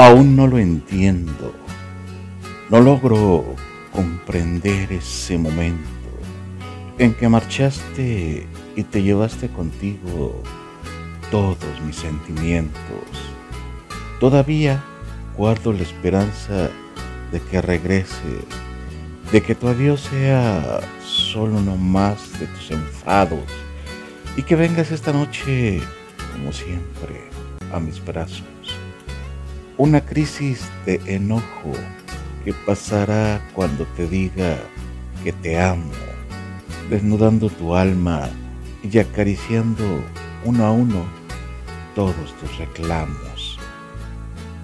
Aún no lo entiendo. No logro comprender ese momento en que marchaste y te llevaste contigo todos mis sentimientos. Todavía guardo la esperanza de que regrese, de que tu adiós sea solo uno más de tus enfados y que vengas esta noche, como siempre, a mis brazos. Una crisis de enojo que pasará cuando te diga que te amo, desnudando tu alma y acariciando uno a uno todos tus reclamos.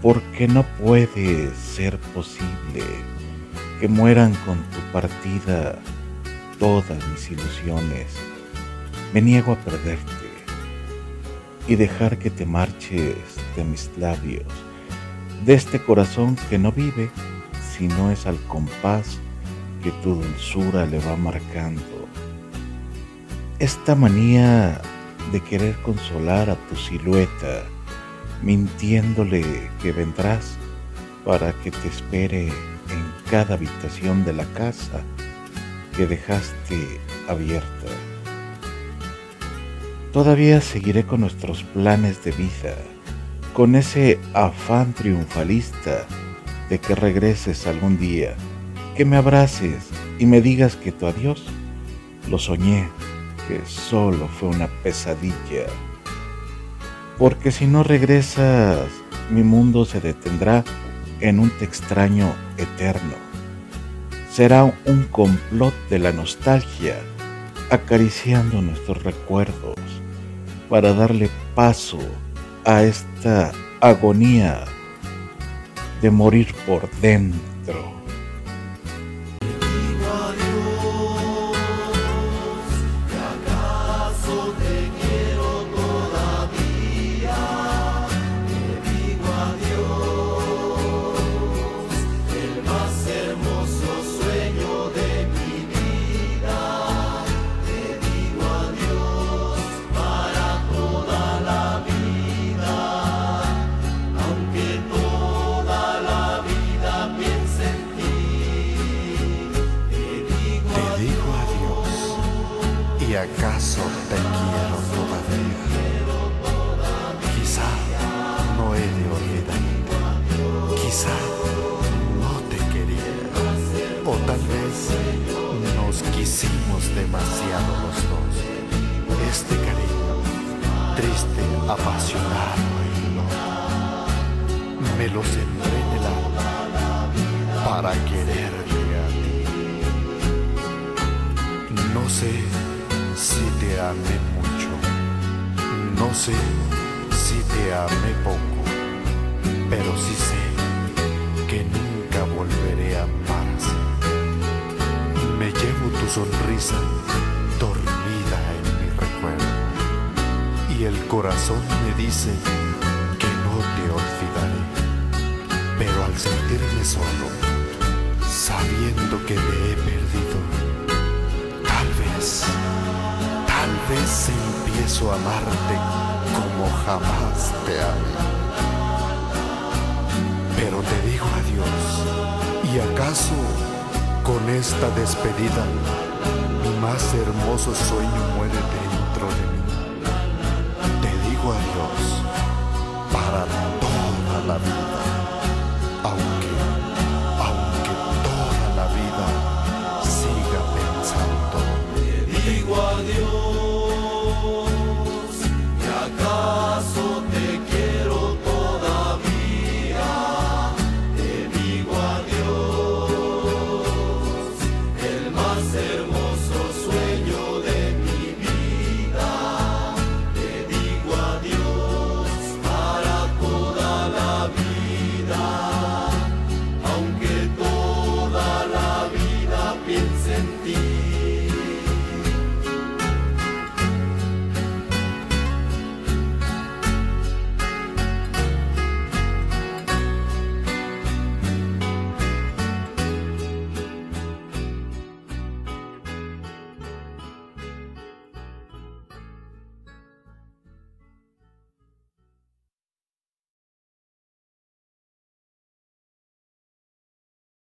Porque no puede ser posible que mueran con tu partida todas mis ilusiones. Me niego a perderte y dejar que te marches de mis labios, de este corazón que no vive si no es al compás que tu dulzura le va marcando. Esta manía de querer consolar a tu silueta, mintiéndole que vendrás para que te espere en cada habitación de la casa que dejaste abierta. Todavía seguiré con nuestros planes de vida, con ese afán triunfalista de que regreses algún día, que me abraces y me digas que tu adiós lo soñé, que solo fue una pesadilla. Porque si no regresas, mi mundo se detendrá en un te extraño eterno. Será un complot de la nostalgia acariciando nuestros recuerdos para darle paso a esta agonía de morir por dentro. Quisimos demasiado los dos. Este cariño, triste, apasionado y loco, me lo sembré en el alma para quererte a ti. No sé si te amé mucho, no sé si te amé poco, pero sí sé que nunca volveré a amarte. Me tu sonrisa dormida en mi recuerdo y el corazón me dice que no te olvidaré, pero al sentirme solo, sabiendo que te he perdido, tal vez vez empiezo a amarte como jamás te amé. Pero te digo adiós, y acaso con esta despedida mi más hermoso sueño muere dentro de mí. Te digo adiós para toda la vida.